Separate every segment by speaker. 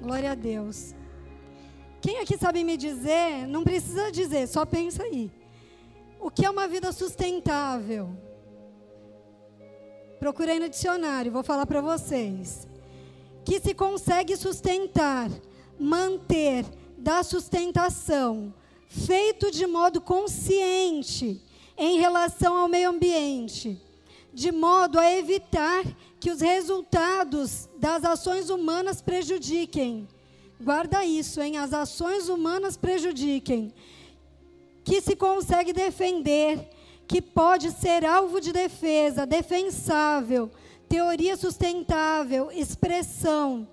Speaker 1: Glória a Deus. Quem aqui sabe me dizer, não precisa dizer, só pensa aí. O que é uma vida sustentável? Procurei no dicionário, vou falar para vocês. Que se consegue sustentar, manter, dar sustentação, feito de modo consciente em relação ao meio ambiente, de modo a evitar que os resultados das ações humanas prejudiquem. Guarda isso, hein? As ações humanas prejudiquem. Que se consegue defender, que pode ser alvo de defesa, defensável, teoria sustentável, expressão.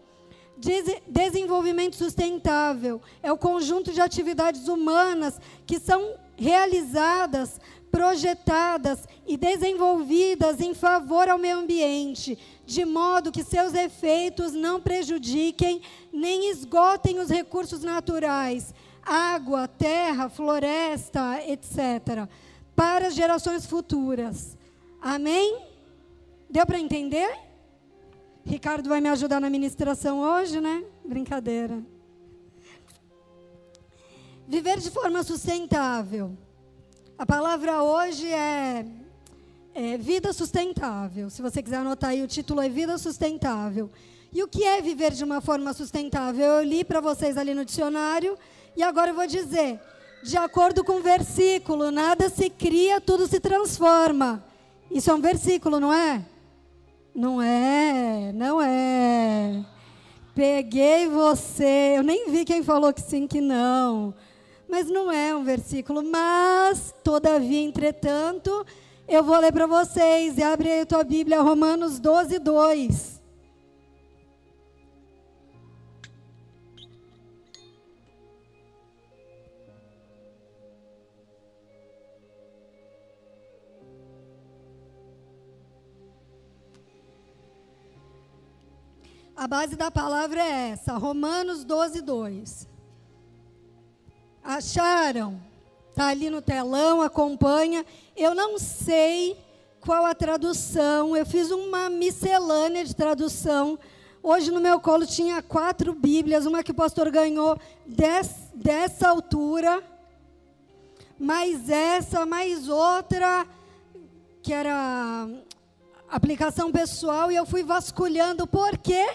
Speaker 1: Desenvolvimento sustentável é o conjunto de atividades humanas que são realizadas projetadas e desenvolvidas em favor ao meio ambiente, de modo que seus efeitos não prejudiquem nem esgotem os recursos naturais, água, terra, floresta, etc., para as gerações futuras. Amém? Deu para entender? Ricardo vai me ajudar na ministração hoje, né? Brincadeira. Viver de forma sustentável. A palavra hoje é, é, vida sustentável. Se você quiser anotar aí, o título é Vida Sustentável. E o que é viver de uma forma sustentável? Eu li para vocês ali no dicionário e agora eu vou dizer. De acordo com o versículo, nada se cria, tudo se transforma. Isso é um versículo, não é? Não é, não é. Peguei você. Eu nem vi quem falou que sim, que não mas não é um versículo. Mas, todavia, entretanto, eu vou ler para vocês. E abre aí a tua Bíblia, Romanos 12, 2. A base da palavra é essa, Romanos 12, 2. Acharam? Está ali no telão, acompanha. Eu não sei qual a tradução. Eu fiz uma miscelânea de tradução. Hoje no meu colo tinha quatro Bíblias, uma que o pastor ganhou des, dessa altura, mais essa, mais outra, que era aplicação pessoal, e eu fui vasculhando por quê?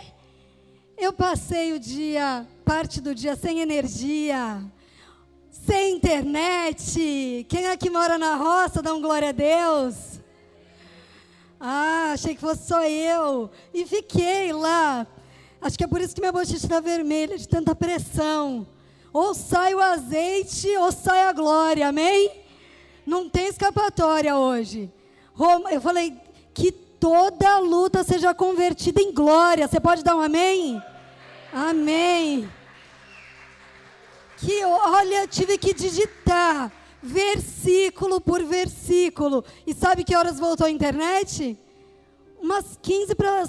Speaker 1: Eu passei o dia, parte do dia sem energia, sem internet. Quem aqui mora na roça, dá um glória a Deus. Ah, achei que fosse só eu. E fiquei lá. Acho que é por isso que minha bochecha está vermelha, de tanta pressão. Ou sai o azeite, ou sai a glória, amém? Não tem escapatória hoje. Eu falei que toda luta seja convertida em glória. Você pode dar um amém? Amém que, olha, tive que digitar versículo por versículo. E sabe que horas voltou a internet? Umas 15 para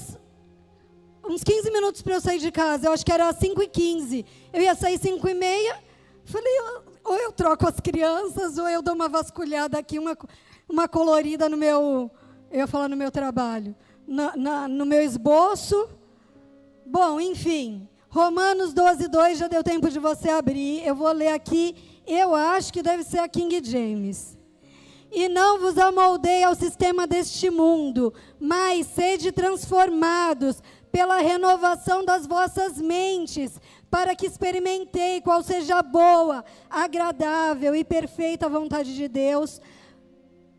Speaker 1: uns 15 minutos para eu sair de casa. Eu acho que era 5 e 15. Eu ia sair 5 e meia. Falei, ou eu troco as crianças, ou eu dou uma vasculhada aqui, uma, uma colorida no meu, eu ia falar no meu trabalho, na, na, no meu esboço. Bom, enfim, Romanos 12, 2, já deu tempo de você abrir. Eu vou ler aqui. Eu acho que deve ser a King James. E não vos amoldei ao sistema deste mundo, mas sede transformados pela renovação das vossas mentes, para que experimentei qual seja a boa, agradável e perfeita vontade de Deus.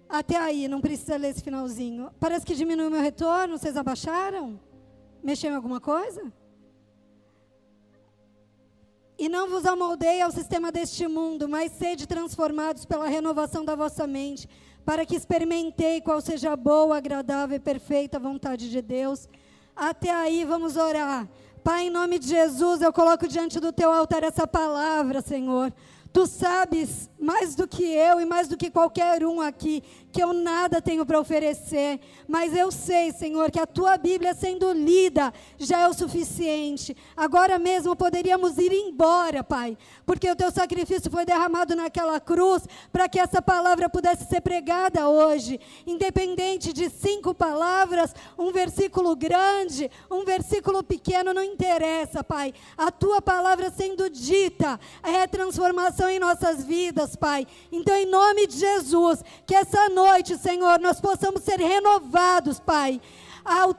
Speaker 1: Até aí, não precisa ler esse finalzinho. Parece que diminuiu meu retorno, vocês abaixaram? Mexeu em alguma coisa? E não vos amoldei ao sistema deste mundo, mas sede transformados pela renovação da vossa mente, para que experimentei qual seja a boa, agradável e perfeita vontade de Deus. Até aí vamos orar. Pai, em nome de Jesus, eu coloco diante do teu altar essa palavra, Senhor. Tu sabes mais do que eu e mais do que qualquer um aqui que eu nada tenho para oferecer, mas eu sei, Senhor, que a tua Bíblia sendo lida já é o suficiente. Agora mesmo poderíamos ir embora, Pai, porque o teu sacrifício foi derramado naquela cruz para que essa palavra pudesse ser pregada hoje, independente de cinco palavras, um versículo grande, um versículo pequeno, não interessa, Pai. A tua palavra sendo dita é transformação em nossas vidas, Pai. Então, em nome de Jesus, que essa noite Senhor, nós possamos ser renovados, Pai. Ao,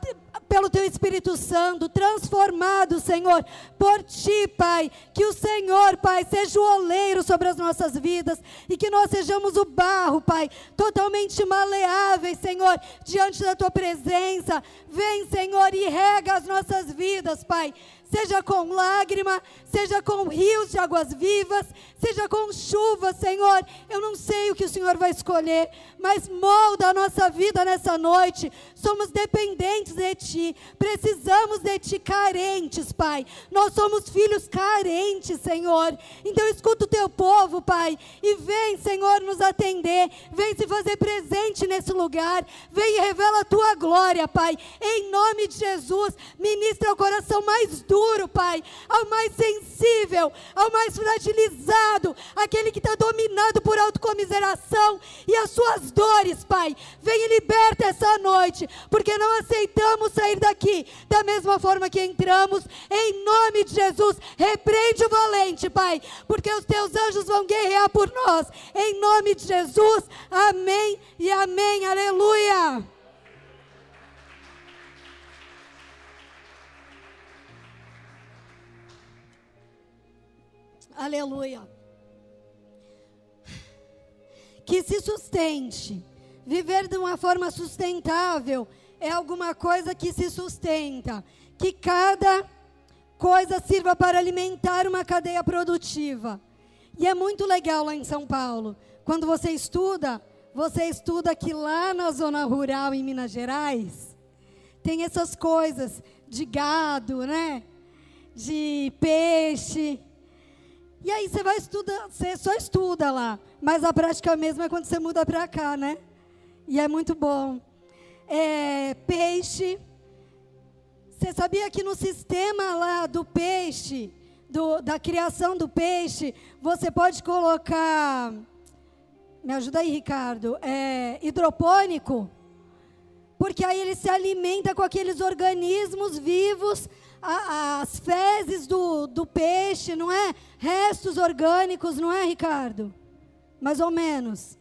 Speaker 1: pelo Teu Espírito Santo, transformado, Senhor, por Ti, Pai. Que o Senhor, Pai, seja o oleiro sobre as nossas vidas e que nós sejamos o barro, Pai, totalmente maleáveis, Senhor, diante da Tua presença. Vem, Senhor, e rega as nossas vidas, Pai seja com lágrima, seja com rios de águas vivas, seja com chuva, Senhor. Eu não sei o que o Senhor vai escolher, mas molda a nossa vida nessa noite. Somos dependentes de Ti, precisamos de Ti, carentes, Pai. Nós somos filhos carentes, Senhor. Então escuta o Teu povo, Pai, e vem, Senhor, nos atender, vem se fazer presente nesse lugar, vem e revela a Tua glória, Pai. Em nome de Jesus, ministra o coração mais duro Pai, ao mais sensível, ao mais fragilizado, aquele que está dominado por autocomiseração e as suas dores, Pai. Vem e liberta essa noite, porque não aceitamos sair daqui da mesma forma que entramos, em nome de Jesus. Repreende o valente, Pai, porque os teus anjos vão guerrear por nós, em nome de Jesus. Amém e amém. Aleluia. Aleluia. Que se sustente. Viver de uma forma sustentável é alguma coisa que se sustenta. Que cada coisa sirva para alimentar uma cadeia produtiva. E é muito legal lá em São Paulo. Quando você estuda, você estuda que lá na zona rural em Minas Gerais tem essas coisas de gado, né? De peixe e aí você vai estudar, você só estuda lá, mas a prática mesmo é quando você muda para cá, né? E é muito bom. É, peixe. Você sabia que no sistema lá do peixe, do, da criação do peixe, você pode colocar. Me ajuda aí, Ricardo. É, hidropônico. Porque aí ele se alimenta com aqueles organismos vivos as fezes do, do peixe, não é? Restos orgânicos, não é, Ricardo? Mais ou menos.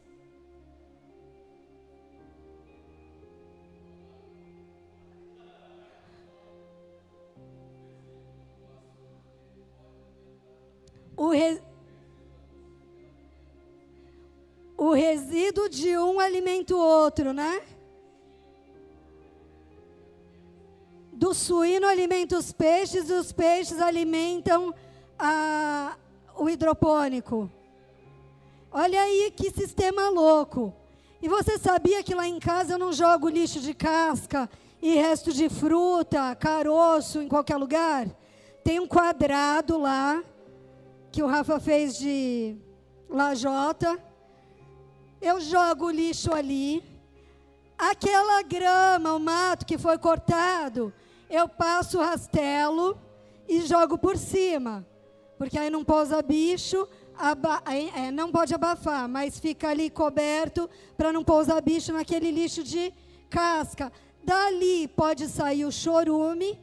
Speaker 1: O, re... o resíduo de um alimenta o outro, né? Do suíno alimenta os peixes e os peixes alimentam a, o hidropônico. Olha aí que sistema louco. E você sabia que lá em casa eu não jogo lixo de casca e resto de fruta, caroço em qualquer lugar? Tem um quadrado lá que o Rafa fez de lajota. Eu jogo o lixo ali. Aquela grama, o mato que foi cortado, eu passo o rastelo e jogo por cima. Porque aí não pousa bicho, é, não pode abafar, mas fica ali coberto para não pousar bicho naquele lixo de casca. Dali pode sair o chorume,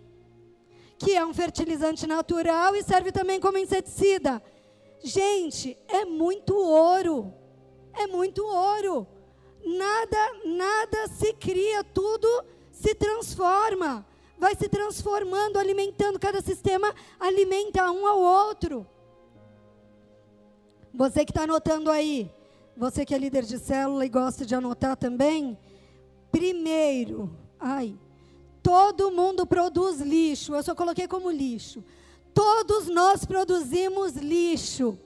Speaker 1: que é um fertilizante natural e serve também como inseticida. Gente, é muito ouro. É muito ouro. Nada, nada se cria, tudo se transforma vai se transformando, alimentando, cada sistema alimenta um ao outro. Você que está anotando aí, você que é líder de célula e gosta de anotar também, primeiro, ai, todo mundo produz lixo, eu só coloquei como lixo. Todos nós produzimos lixo.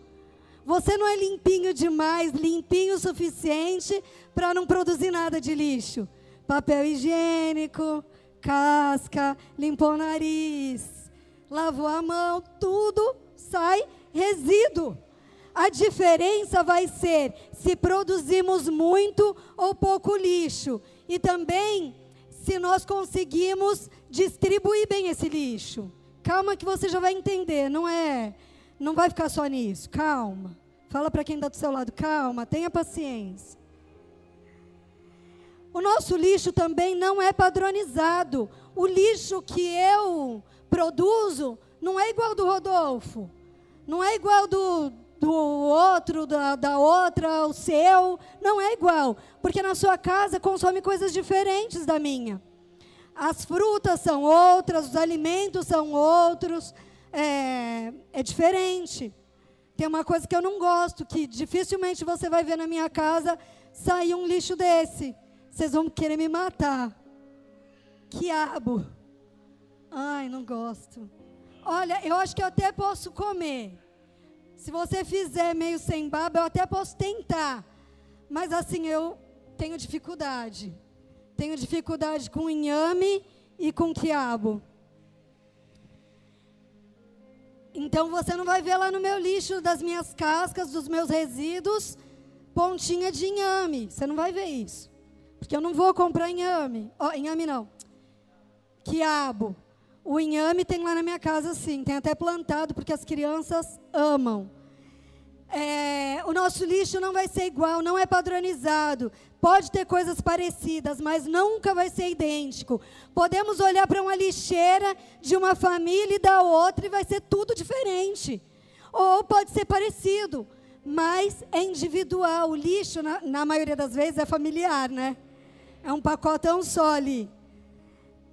Speaker 1: Você não é limpinho demais, limpinho o suficiente para não produzir nada de lixo. Papel higiênico, casca, limpou o nariz, lavou a mão, tudo sai resíduo. A diferença vai ser se produzimos muito ou pouco lixo. E também se nós conseguimos distribuir bem esse lixo. Calma que você já vai entender, não é, não vai ficar só nisso. Calma. Fala para quem está do seu lado, calma, tenha paciência. O nosso lixo também não é padronizado. O lixo que eu produzo não é igual do Rodolfo. Não é igual do, do outro, da, da outra, o seu. Não é igual. Porque na sua casa consome coisas diferentes da minha. As frutas são outras, os alimentos são outros. É, é diferente. Tem uma coisa que eu não gosto, que dificilmente você vai ver na minha casa sair um lixo desse. Vocês vão querer me matar. Quiabo. Ai, não gosto. Olha, eu acho que eu até posso comer. Se você fizer meio sem baba, eu até posso tentar. Mas assim, eu tenho dificuldade. Tenho dificuldade com inhame e com quiabo. Então você não vai ver lá no meu lixo das minhas cascas, dos meus resíduos, pontinha de inhame. Você não vai ver isso. Porque eu não vou comprar inhame. Oh, inhame não. Quiabo. O inhame tem lá na minha casa, sim. Tem até plantado, porque as crianças amam. É, o nosso lixo não vai ser igual, não é padronizado. Pode ter coisas parecidas, mas nunca vai ser idêntico. Podemos olhar para uma lixeira de uma família e da outra e vai ser tudo diferente. Ou pode ser parecido, mas é individual. O lixo, na, na maioria das vezes, é familiar, né? É um pacotão só ali.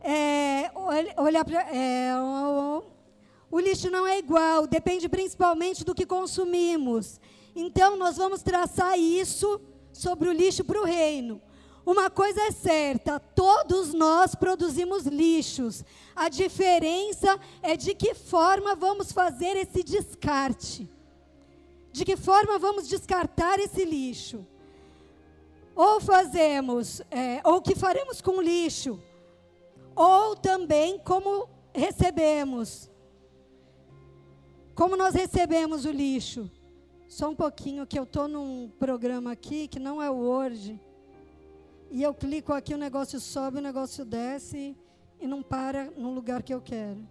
Speaker 1: É, olhar para. É, o, o lixo não é igual, depende principalmente do que consumimos. Então, nós vamos traçar isso sobre o lixo para o reino. Uma coisa é certa, todos nós produzimos lixos. A diferença é de que forma vamos fazer esse descarte. De que forma vamos descartar esse lixo. Ou fazemos, é, ou que faremos com o lixo. Ou também como recebemos. Como nós recebemos o lixo? Só um pouquinho que eu estou num programa aqui que não é o Word. E eu clico aqui, o negócio sobe, o negócio desce e não para no lugar que eu quero.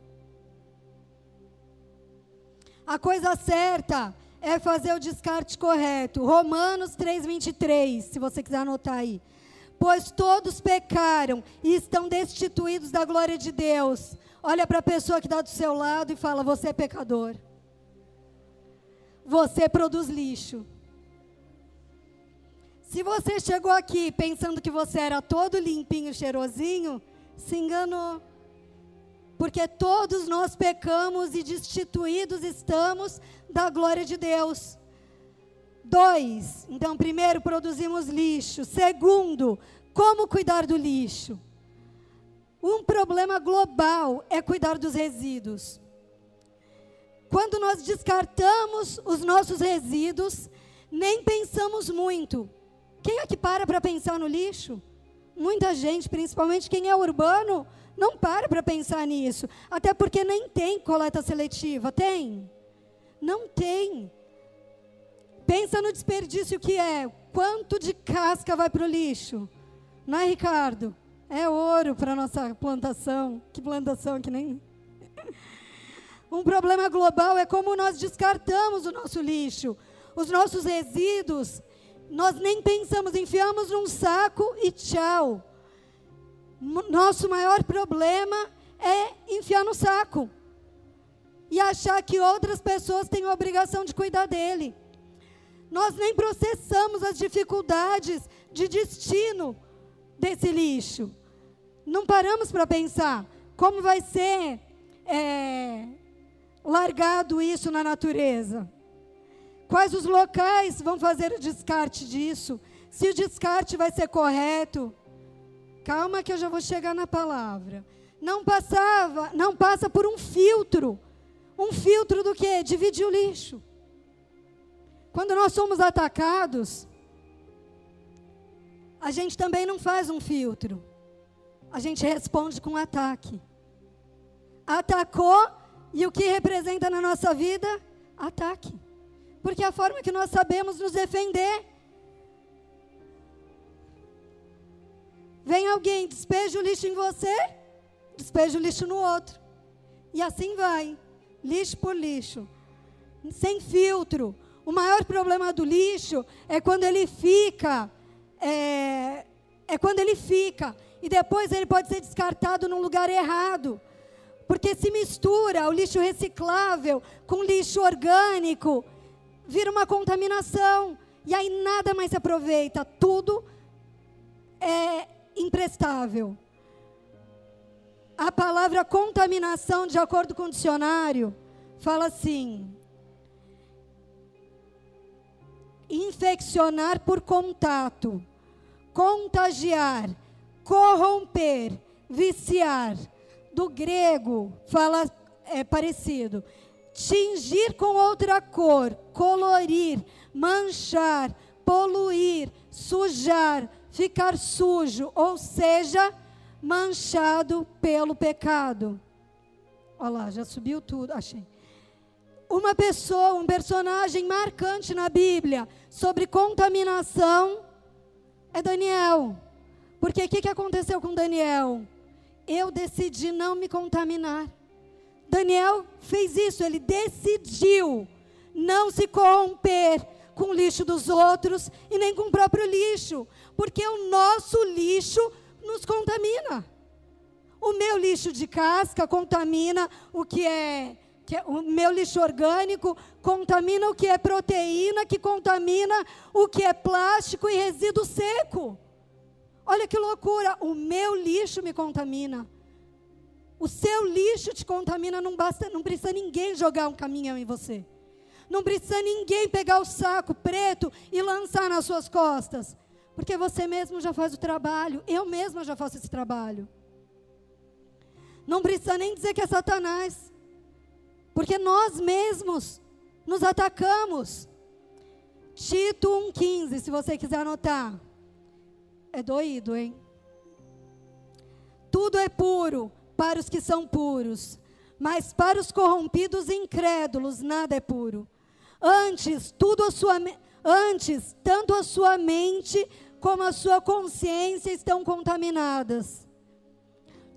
Speaker 1: A coisa certa é fazer o descarte correto. Romanos 3:23, se você quiser anotar aí. Pois todos pecaram e estão destituídos da glória de Deus. Olha para a pessoa que está do seu lado e fala: Você é pecador você produz lixo. Se você chegou aqui pensando que você era todo limpinho, cheirosinho, se enganou. Porque todos nós pecamos e destituídos estamos da glória de Deus. Dois, então, primeiro, produzimos lixo. Segundo, como cuidar do lixo? Um problema global é cuidar dos resíduos. Quando nós descartamos os nossos resíduos, nem pensamos muito. Quem é que para para pensar no lixo? Muita gente, principalmente quem é urbano, não para para pensar nisso. Até porque nem tem coleta seletiva. Tem? Não tem. Pensa no desperdício que é. Quanto de casca vai para o lixo? Não é, Ricardo? É ouro para a nossa plantação. Que plantação que nem. Um problema global é como nós descartamos o nosso lixo, os nossos resíduos. Nós nem pensamos, enfiamos num saco e tchau. Nosso maior problema é enfiar no saco e achar que outras pessoas têm a obrigação de cuidar dele. Nós nem processamos as dificuldades de destino desse lixo. Não paramos para pensar como vai ser é, largado isso na natureza? Quais os locais vão fazer o descarte disso? Se o descarte vai ser correto? Calma que eu já vou chegar na palavra. Não passava, não passa por um filtro. Um filtro do que? Dividir o lixo. Quando nós somos atacados, a gente também não faz um filtro. A gente responde com ataque. Atacou, e o que representa na nossa vida? Ataque. porque é a forma que nós sabemos nos defender. Vem alguém, despeja o lixo em você, despeja o lixo no outro. E assim vai, lixo por lixo, sem filtro. O maior problema do lixo é quando ele fica, é, é quando ele fica e depois ele pode ser descartado num lugar errado. Porque se mistura o lixo reciclável com lixo orgânico, vira uma contaminação. E aí nada mais se aproveita, tudo é imprestável. A palavra contaminação, de acordo com o dicionário, fala assim: infeccionar por contato, contagiar, corromper, viciar. Do grego fala é parecido. Tingir com outra cor, colorir, manchar, poluir, sujar, ficar sujo, ou seja, manchado pelo pecado. Olha lá, já subiu tudo, achei. Uma pessoa, um personagem marcante na Bíblia sobre contaminação é Daniel. Porque o que, que aconteceu com Daniel? Eu decidi não me contaminar. Daniel fez isso, ele decidiu não se corromper com o lixo dos outros e nem com o próprio lixo, porque o nosso lixo nos contamina. O meu lixo de casca contamina o que é, que é, o meu lixo orgânico contamina o que é proteína, que contamina o que é plástico e resíduo seco. Olha que loucura, o meu lixo me contamina. O seu lixo te contamina, não basta, não precisa ninguém jogar um caminhão em você. Não precisa ninguém pegar o saco preto e lançar nas suas costas. Porque você mesmo já faz o trabalho, eu mesma já faço esse trabalho. Não precisa nem dizer que é Satanás. Porque nós mesmos nos atacamos. Tito 1,15, se você quiser anotar. É doído, hein? Tudo é puro para os que são puros, mas para os corrompidos e incrédulos nada é puro. Antes, tudo a sua antes, tanto a sua mente como a sua consciência estão contaminadas.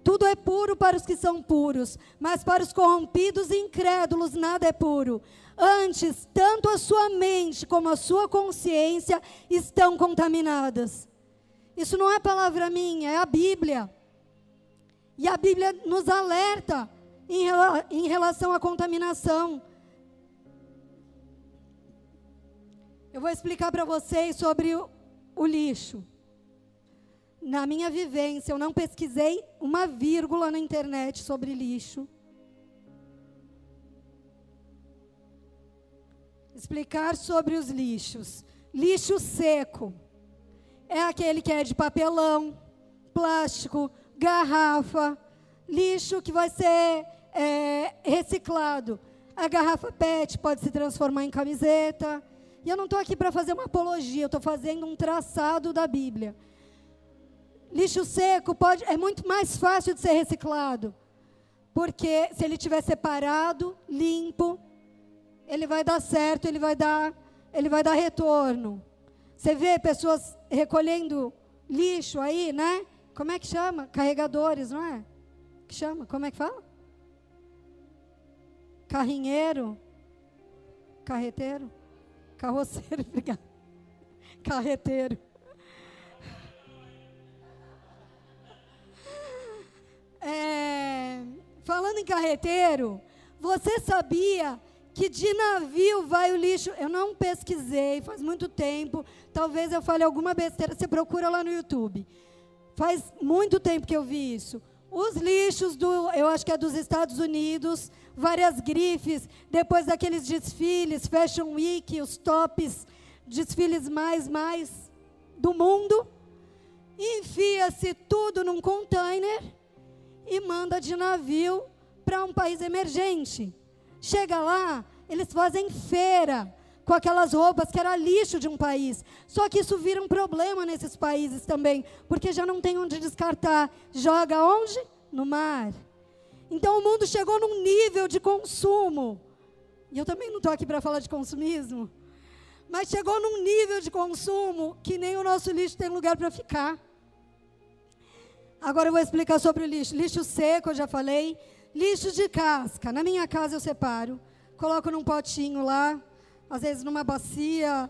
Speaker 1: Tudo é puro para os que são puros, mas para os corrompidos e incrédulos nada é puro. Antes, tanto a sua mente como a sua consciência estão contaminadas. Isso não é palavra minha, é a Bíblia. E a Bíblia nos alerta em, em relação à contaminação. Eu vou explicar para vocês sobre o, lixo. Na minha vivência, eu não pesquisei uma vírgula na internet sobre lixo. Explicar sobre os lixos. Lixo seco é aquele que é de papelão, plástico, garrafa, lixo que vai ser é, reciclado. A garrafa PET pode se transformar em camiseta. E eu não estou aqui para fazer uma apologia, eu estou fazendo um traçado da Bíblia. Lixo seco pode, é muito mais fácil de ser reciclado. Porque se ele estiver separado, limpo, ele vai dar certo, ele vai dar, ele vai dar retorno. Você vê pessoas recolhendo lixo aí, né? Como é que chama? Carregadores, não é? Que chama? Como é que fala? Carrinheiro? Carreteiro? Carroceiro, obrigado. Carreteiro. É, falando em carreteiro, você sabia que de navio vai o lixo. Eu não pesquisei, faz muito tempo. Talvez eu fale alguma besteira. Você procura lá no YouTube. Faz muito tempo que eu vi isso. Os lixos do, eu acho que é dos Estados Unidos, várias grifes, depois daqueles desfiles, Fashion Week, os tops, desfiles mais, mais do mundo. Enfia-se tudo num container e manda de navio para um país emergente. Chega lá, eles fazem feira com aquelas roupas que era lixo de um país. Só que isso vira um problema nesses países também, porque já não tem onde descartar. Joga onde? No mar. Então o mundo chegou num nível de consumo. E eu também não estou aqui para falar de consumismo, mas chegou num nível de consumo que nem o nosso lixo tem lugar para ficar. Agora eu vou explicar sobre o lixo. Lixo seco, eu já falei. Lixo de casca. Na minha casa eu separo, coloco num potinho lá, às vezes numa bacia,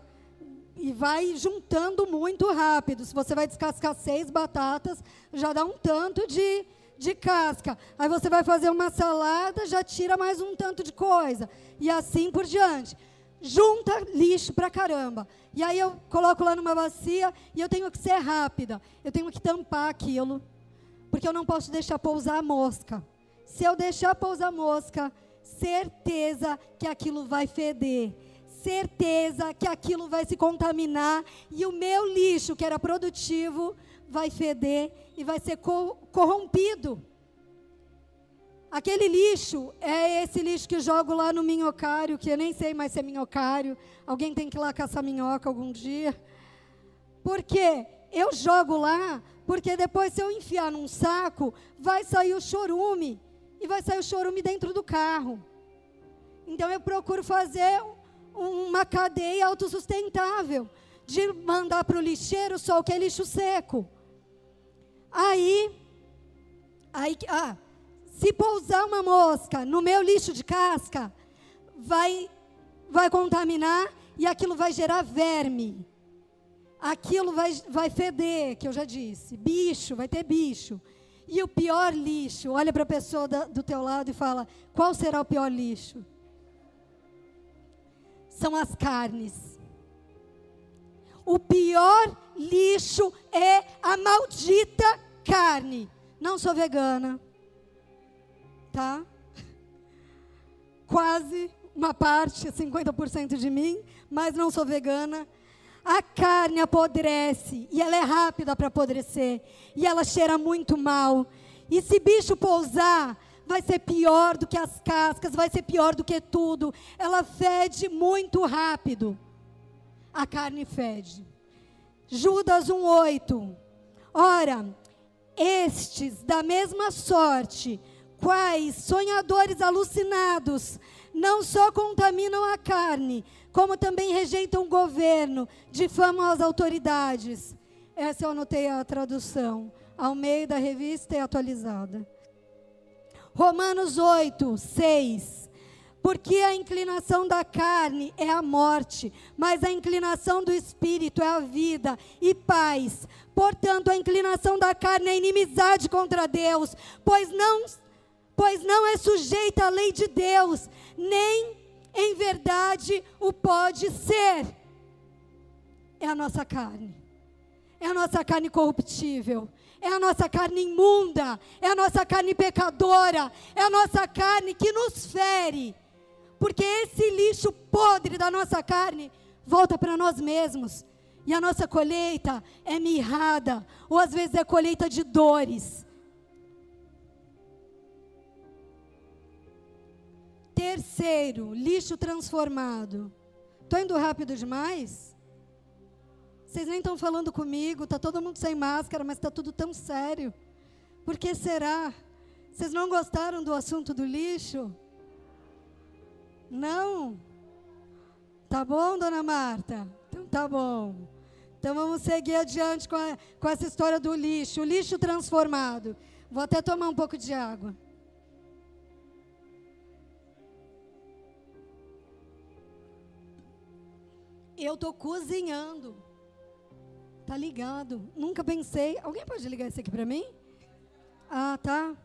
Speaker 1: e vai juntando muito rápido. Se você vai descascar seis batatas, já dá um tanto de, de casca. Aí você vai fazer uma salada, já tira mais um tanto de coisa. E assim por diante. Junta lixo pra caramba. E aí eu coloco lá numa bacia e eu tenho que ser rápida. Eu tenho que tampar aquilo porque eu não posso deixar pousar a mosca. Se eu deixar pousar a mosca, certeza que aquilo vai feder. Certeza que aquilo vai se contaminar e o meu lixo, que era produtivo, vai feder e vai ser corrompido. Aquele lixo é esse lixo que jogo lá no minhocário, que eu nem sei mais se é minhocário. Alguém tem que ir lá caçar minhoca algum dia. Porque eu jogo lá porque depois, se eu enfiar num saco, vai sair o chorume. E vai sair o chorume dentro do carro. Então, eu procuro fazer uma cadeia autossustentável. De mandar para o lixeiro só o que é lixo seco. Aí, aí ah, se pousar uma mosca no meu lixo de casca, vai, vai contaminar e aquilo vai gerar verme aquilo vai, vai feder, que eu já disse. Bicho, vai ter bicho. E o pior lixo, olha para a pessoa da, do teu lado e fala: qual será o pior lixo? São as carnes. O pior lixo é a maldita carne. Não sou vegana, tá? Quase uma parte, 50% de mim, mas não sou vegana a carne apodrece e ela é rápida para apodrecer e ela cheira muito mal. E se bicho pousar, vai ser pior do que as cascas, vai ser pior do que tudo. Ela fede muito rápido. A carne fede. Judas 1:8. Ora, estes da mesma sorte, quais sonhadores alucinados, não só contaminam a carne, como também rejeitam o governo, difamam as autoridades. Essa eu anotei a tradução, ao meio da revista e atualizada. Romanos 8, 6. Porque a inclinação da carne é a morte, mas a inclinação do espírito é a vida e paz. Portanto, a inclinação da carne é inimizade contra Deus, pois não, pois não é sujeita à lei de Deus, nem em verdade o pode ser. É a nossa carne. É a nossa carne corruptível. É a nossa carne imunda. É a nossa carne pecadora. É a nossa carne que nos fere. Porque esse lixo podre da nossa carne volta para nós mesmos. E a nossa colheita é mirrada, ou às vezes é colheita de dores. Terceiro, lixo transformado. Estou indo rápido demais? Vocês nem estão falando comigo, está todo mundo sem máscara, mas está tudo tão sério. Por que será? Vocês não gostaram do assunto do lixo? Não? Tá bom, dona Marta? Então tá bom. Então vamos seguir adiante com, a, com essa história do lixo, o lixo transformado. Vou até tomar um pouco de água. Eu estou cozinhando. Tá ligado? Nunca pensei. Alguém pode ligar isso aqui para mim? Ah, tá.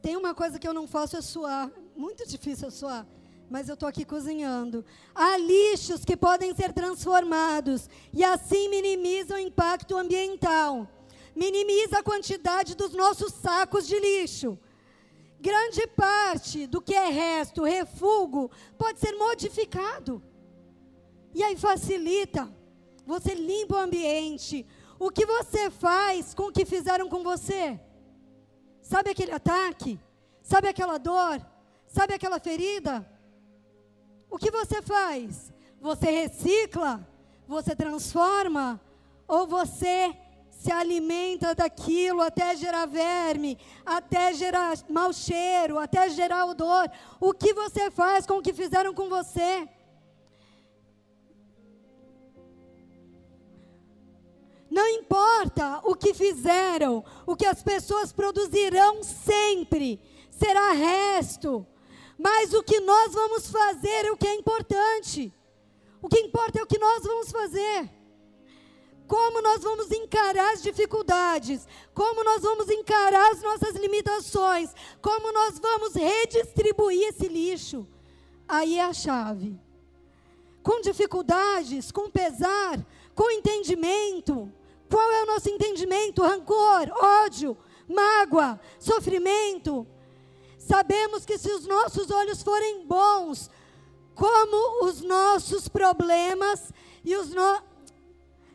Speaker 1: Tem uma coisa que eu não faço é suar. Muito difícil suar. Mas eu estou aqui cozinhando. Há lixos que podem ser transformados e assim minimizam o impacto ambiental minimiza a quantidade dos nossos sacos de lixo. Grande parte do que é resto, refúgio, pode ser modificado. E aí facilita. Você limpa o ambiente. O que você faz com o que fizeram com você? Sabe aquele ataque? Sabe aquela dor? Sabe aquela ferida? O que você faz? Você recicla? Você transforma? Ou você se alimenta daquilo até gerar verme, até gerar mau cheiro, até gerar odor. O que você faz com o que fizeram com você? Não importa o que fizeram, o que as pessoas produzirão sempre será resto. Mas o que nós vamos fazer é o que é importante. O que importa é o que nós vamos fazer. Como nós vamos encarar as dificuldades, como nós vamos encarar as nossas limitações, como nós vamos redistribuir esse lixo. Aí é a chave. Com dificuldades, com pesar, com entendimento. Qual é o nosso entendimento? Rancor, ódio, mágoa, sofrimento. Sabemos que se os nossos olhos forem bons, como os nossos problemas e os no...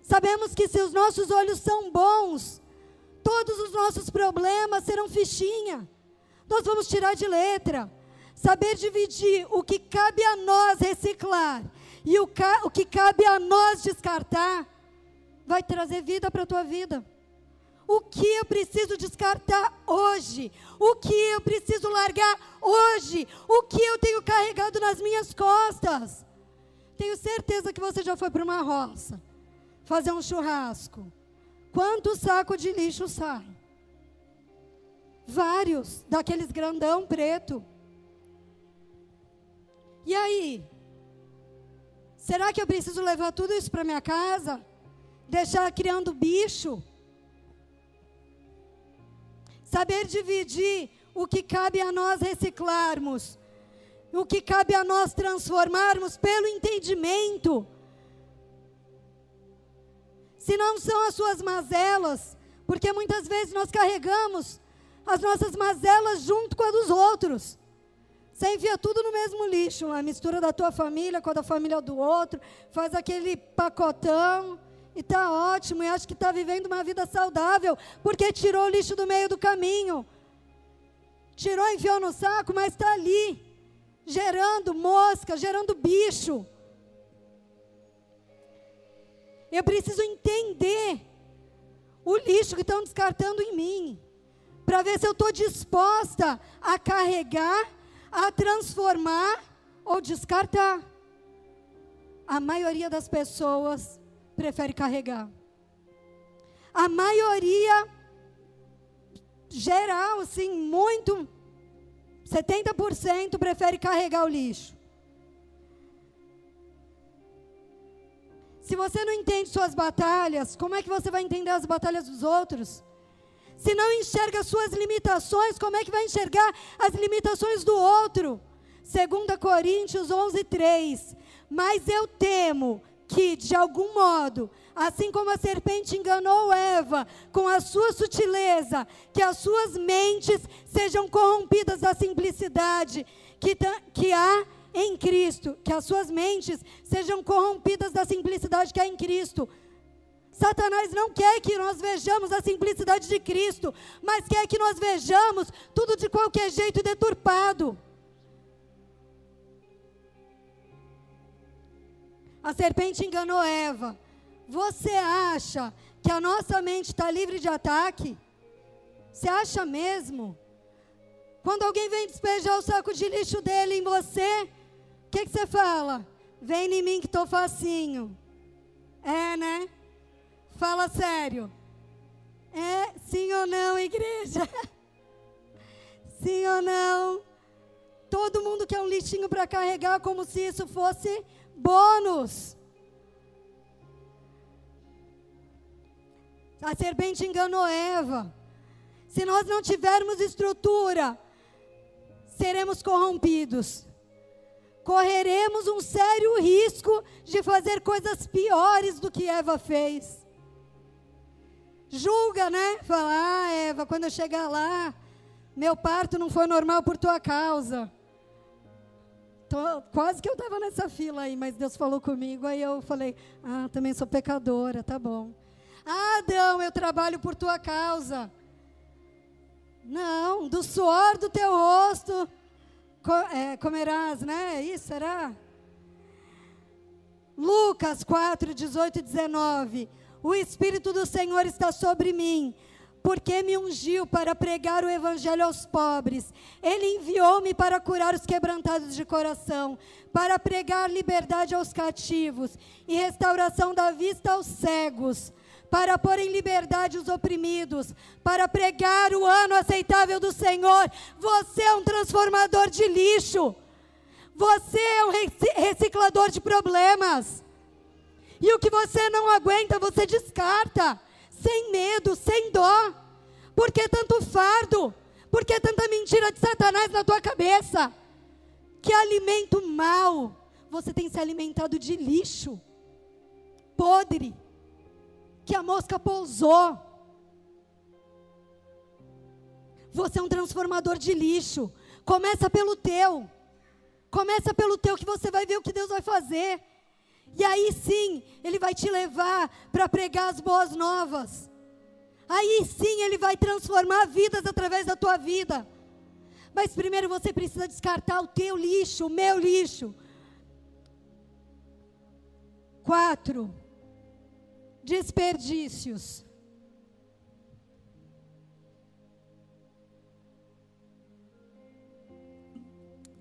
Speaker 1: sabemos que se os nossos olhos são bons, todos os nossos problemas serão fichinha. Nós vamos tirar de letra. Saber dividir o que cabe a nós reciclar e o, o que cabe a nós descartar vai trazer vida para a tua vida. O que eu preciso descartar hoje? O que eu preciso largar hoje? O que eu tenho carregado nas minhas costas? Tenho certeza que você já foi para uma roça fazer um churrasco. Quanto saco de lixo sai? Vários, daqueles grandão preto. E aí? Será que eu preciso levar tudo isso para minha casa? Deixar criando bicho? Saber dividir o que cabe a nós reciclarmos, o que cabe a nós transformarmos pelo entendimento. Se não são as suas mazelas, porque muitas vezes nós carregamos as nossas mazelas junto com a dos outros. Você envia tudo no mesmo lixo, a mistura da tua família com a da família do outro, faz aquele pacotão. E está ótimo, e acho que está vivendo uma vida saudável, porque tirou o lixo do meio do caminho. Tirou, enfiou no saco, mas está ali, gerando mosca, gerando bicho. Eu preciso entender o lixo que estão descartando em mim, para ver se eu estou disposta a carregar, a transformar ou descartar. A maioria das pessoas prefere carregar. A maioria geral, assim, muito 70% prefere carregar o lixo. Se você não entende suas batalhas, como é que você vai entender as batalhas dos outros? Se não enxerga suas limitações, como é que vai enxergar as limitações do outro? 2 Coríntios 11, 3. Mas eu temo que, de algum modo, assim como a serpente enganou Eva com a sua sutileza, que as suas mentes sejam corrompidas da simplicidade que, que há em Cristo, que as suas mentes sejam corrompidas da simplicidade que há em Cristo. Satanás não quer que nós vejamos a simplicidade de Cristo, mas quer que nós vejamos tudo de qualquer jeito deturpado. A serpente enganou Eva. Você acha que a nossa mente está livre de ataque? Você acha mesmo? Quando alguém vem despejar o saco de lixo dele em você, que, que você fala? Vem em mim que estou facinho. É, né? Fala sério. É, sim ou não, igreja? sim ou não? Todo mundo quer um lixinho para carregar como se isso fosse bônus. A serpente enganou Eva. Se nós não tivermos estrutura, seremos corrompidos. Correremos um sério risco de fazer coisas piores do que Eva fez. Julga, né? Fala, ah, Eva, quando eu chegar lá, meu parto não foi normal por tua causa. Tô, quase que eu estava nessa fila aí, mas Deus falou comigo, aí eu falei, ah, também sou pecadora, tá bom. Ah, Adão, eu trabalho por tua causa. Não, do suor do teu rosto comerás, né? Isso será? Lucas 4, 18 e 19. O Espírito do Senhor está sobre mim, porque me ungiu para pregar o evangelho aos pobres. Ele enviou-me para curar os quebrantados de coração, para pregar liberdade aos cativos e restauração da vista aos cegos, para pôr em liberdade os oprimidos, para pregar o ano aceitável do Senhor. Você é um transformador de lixo. Você é um reciclador de problemas. E o que você não aguenta, você descarta, sem medo, sem dó. Por que tanto fardo? Por que tanta mentira de Satanás na tua cabeça? Que alimento mau. Você tem se alimentado de lixo, podre, que a mosca pousou. Você é um transformador de lixo. Começa pelo teu. Começa pelo teu que você vai ver o que Deus vai fazer. E aí sim, Ele vai te levar para pregar as boas novas. Aí sim, Ele vai transformar vidas através da tua vida. Mas primeiro você precisa descartar o teu lixo, o meu lixo. Quatro, desperdícios.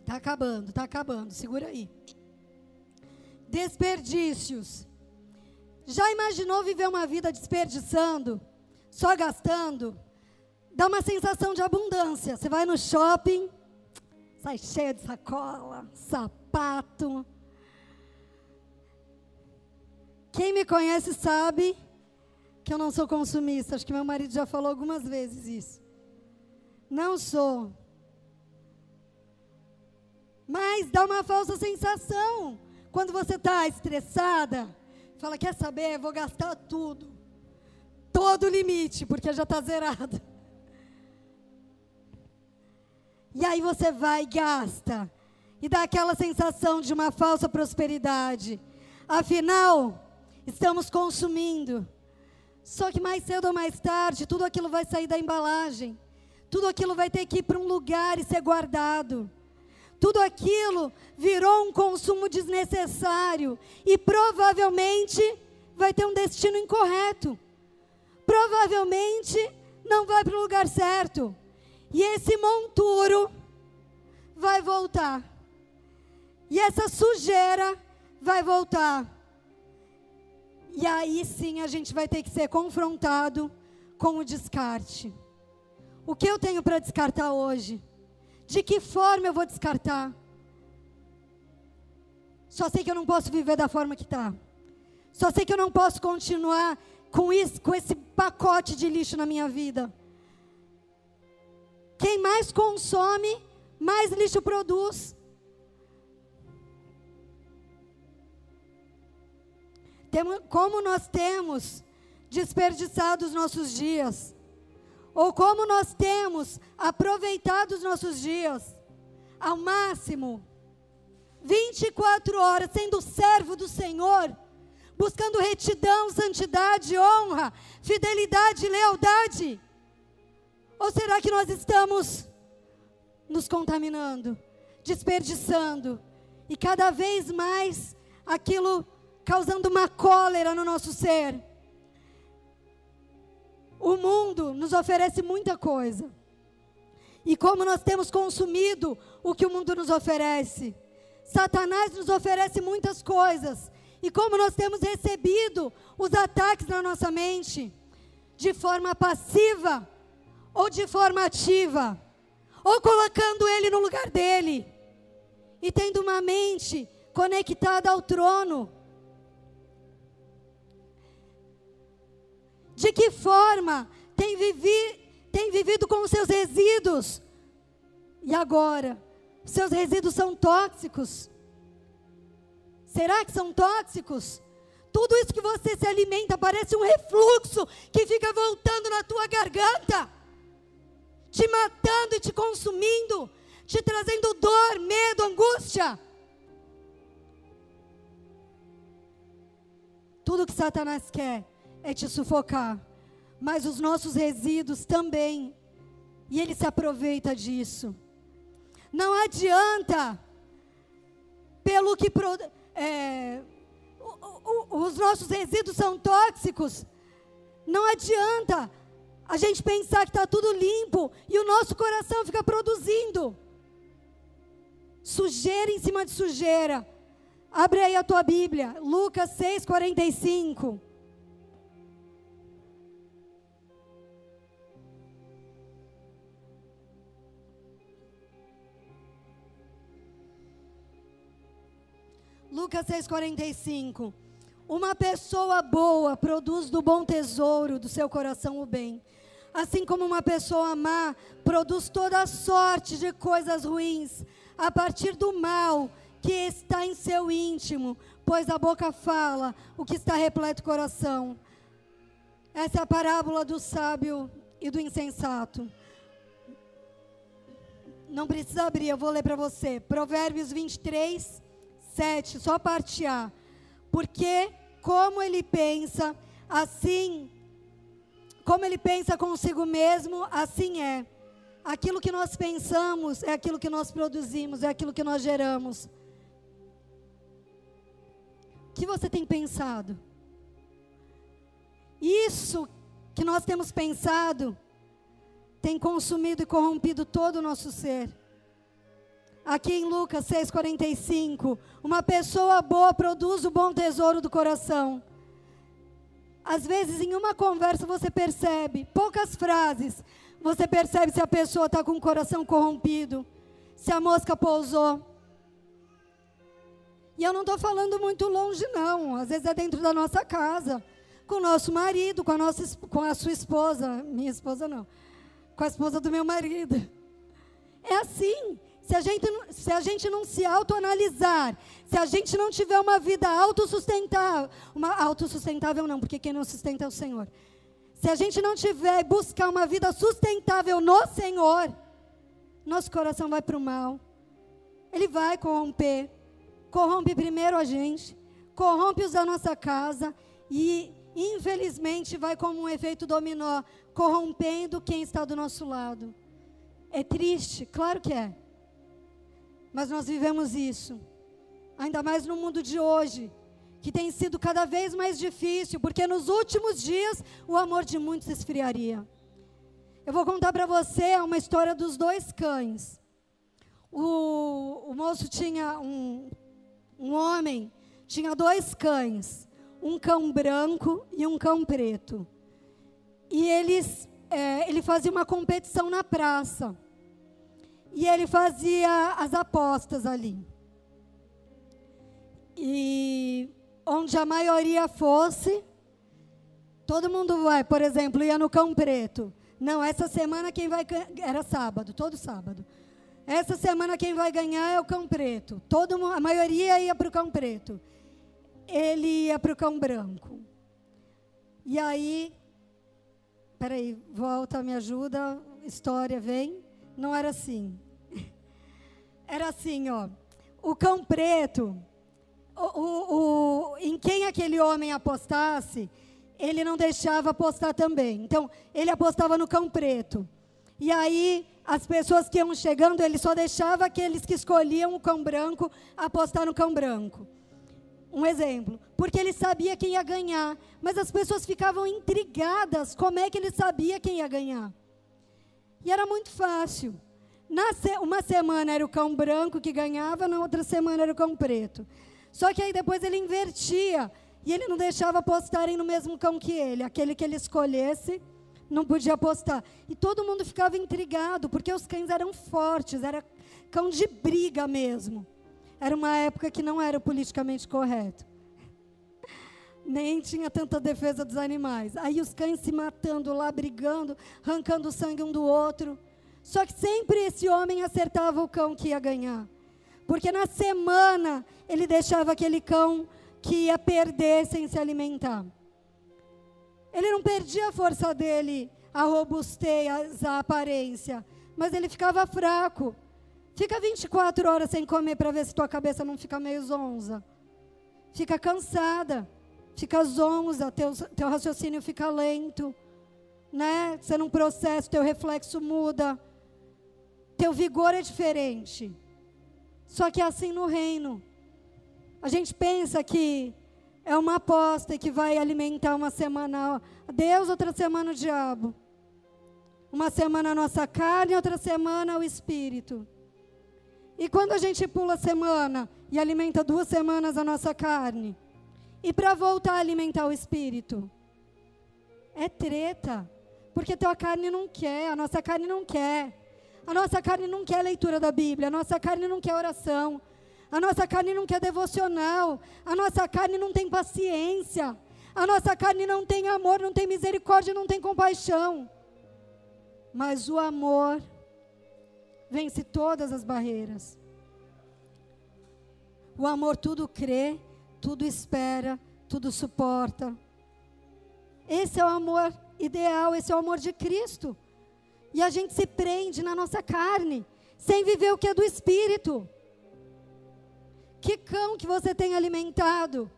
Speaker 1: Está acabando, está acabando, segura aí. Desperdícios. Já imaginou viver uma vida desperdiçando, só gastando? Dá uma sensação de abundância. Você vai no shopping, sai cheio de sacola, sapato. Quem me conhece sabe que eu não sou consumista. Acho que meu marido já falou algumas vezes isso. Não sou. Mas dá uma falsa sensação. Quando você está estressada, fala: quer saber? Vou gastar tudo. Todo o limite, porque já está zerado. E aí você vai e gasta. E dá aquela sensação de uma falsa prosperidade. Afinal, estamos consumindo. Só que mais cedo ou mais tarde, tudo aquilo vai sair da embalagem. Tudo aquilo vai ter que ir para um lugar e ser guardado tudo aquilo virou um consumo desnecessário e provavelmente vai ter um destino incorreto. Provavelmente não vai para o lugar certo. E esse monturo vai voltar. E essa sujeira vai voltar. E aí sim a gente vai ter que ser confrontado com o descarte. O que eu tenho para descartar hoje? De que forma eu vou descartar? Só sei que eu não posso viver da forma que está. Só sei que eu não posso continuar com, isso, com esse pacote de lixo na minha vida. Quem mais consome, mais lixo produz. Como nós temos desperdiçado os nossos dias ou como nós temos aproveitado os nossos dias ao máximo, 24 horas, sendo servo do Senhor, buscando retidão, santidade, honra, fidelidade, lealdade? Ou será que nós estamos nos contaminando, desperdiçando e cada vez mais aquilo causando uma cólera no nosso ser? O mundo nos oferece muita coisa. E como nós temos consumido o que o mundo nos oferece? Satanás nos oferece muitas coisas. E como nós temos recebido os ataques na nossa mente? De forma passiva ou de forma ativa? Ou colocando ele no lugar dele? E tendo uma mente conectada ao trono De que forma tem, vivi, tem vivido com os seus resíduos? E agora? Seus resíduos são tóxicos? Será que são tóxicos? Tudo isso que você se alimenta parece um refluxo que fica voltando na tua garganta, te matando e te consumindo, te trazendo dor, medo, angústia. Tudo que Satanás quer é te sufocar, mas os nossos resíduos também. E ele se aproveita disso. Não adianta, pelo que é, os nossos resíduos são tóxicos, Não adianta a gente pensar que está tudo limpo e o nosso coração fica produzindo sujeira em cima de sujeira. Abre aí a tua Bíblia, Lucas 6, 45. Lucas 6,45. Uma pessoa boa produz do bom tesouro do seu coração o bem. Assim como uma pessoa má produz toda sorte de coisas ruins, a partir do mal que está em seu íntimo, pois a boca fala o que está repleto o coração. Essa é a parábola do sábio e do insensato. Não precisa abrir, eu vou ler para você. Provérbios 23, 7, só parte A. Porque como ele pensa, assim, como ele pensa consigo mesmo, assim é. Aquilo que nós pensamos é aquilo que nós produzimos, é aquilo que nós geramos. O que você tem pensado? Isso que nós temos pensado tem consumido e corrompido todo o nosso ser. Aqui em Lucas 6,45, uma pessoa boa produz o bom tesouro do coração. Às vezes, em uma conversa, você percebe, poucas frases, você percebe se a pessoa está com o coração corrompido, se a mosca pousou. E eu não estou falando muito longe, não. Às vezes é dentro da nossa casa, com o nosso marido, com a, nossa, com a sua esposa. Minha esposa não. Com a esposa do meu marido. É assim. Se a gente, se a gente não se autoanalisar, se a gente não tiver uma vida autossustentável, uma autossustentável não, porque quem não sustenta é o Senhor. Se a gente não tiver buscar uma vida sustentável no Senhor, nosso coração vai para o mal. Ele vai corromper. Corrompe primeiro a gente, corrompe os da nossa casa e, infelizmente, vai como um efeito dominó, corrompendo quem está do nosso lado. É triste, claro que é. Mas nós vivemos isso. Ainda mais no mundo de hoje, que tem sido cada vez mais difícil, porque nos últimos dias o amor de muitos esfriaria. Eu vou contar para você uma história dos dois cães. O, o moço tinha um, um homem, tinha dois cães, um cão branco e um cão preto. E eles, é, ele fazia uma competição na praça. E ele fazia as apostas ali. E onde a maioria fosse, todo mundo vai, por exemplo, ia no Cão Preto. Não, essa semana quem vai era sábado, todo sábado. Essa semana quem vai ganhar é o Cão Preto. Todo a maioria ia para o Cão Preto. Ele ia para o Cão Branco. E aí, peraí, volta, me ajuda, história vem. Não era assim. Era assim, ó. O cão preto, o, o, o, em quem aquele homem apostasse, ele não deixava apostar também. Então, ele apostava no cão preto. E aí, as pessoas que iam chegando, ele só deixava aqueles que escolhiam o cão branco apostar no cão branco. Um exemplo. Porque ele sabia quem ia ganhar. Mas as pessoas ficavam intrigadas como é que ele sabia quem ia ganhar. E era muito fácil. Uma semana era o cão branco que ganhava, na outra semana era o cão preto. Só que aí depois ele invertia. E ele não deixava apostarem no mesmo cão que ele. Aquele que ele escolhesse, não podia apostar. E todo mundo ficava intrigado, porque os cães eram fortes, era cão de briga mesmo. Era uma época que não era politicamente correto nem tinha tanta defesa dos animais. Aí os cães se matando lá, brigando, arrancando sangue um do outro. Só que sempre esse homem acertava o cão que ia ganhar. Porque na semana ele deixava aquele cão que ia perder sem se alimentar. Ele não perdia a força dele, a robustez, a aparência, mas ele ficava fraco. Fica 24 horas sem comer para ver se tua cabeça não fica meio zonza. Fica cansada fica zonza, teu, teu raciocínio fica lento, né? Você não processa, teu reflexo muda, teu vigor é diferente. Só que é assim no reino. A gente pensa que é uma aposta que vai alimentar uma semana Deus, outra semana o diabo. Uma semana a nossa carne, outra semana o espírito. E quando a gente pula a semana e alimenta duas semanas a nossa carne, e para voltar a alimentar o espírito, é treta. Porque tua carne não quer, a nossa carne não quer. A nossa carne não quer leitura da Bíblia, a nossa carne não quer oração, a nossa carne não quer devocional, a nossa carne não tem paciência, a nossa carne não tem amor, não tem misericórdia, não tem compaixão. Mas o amor vence todas as barreiras. O amor tudo crê, tudo espera, tudo suporta. Esse é o amor ideal, esse é o amor de Cristo. E a gente se prende na nossa carne, sem viver o que é do Espírito. Que cão que você tem alimentado?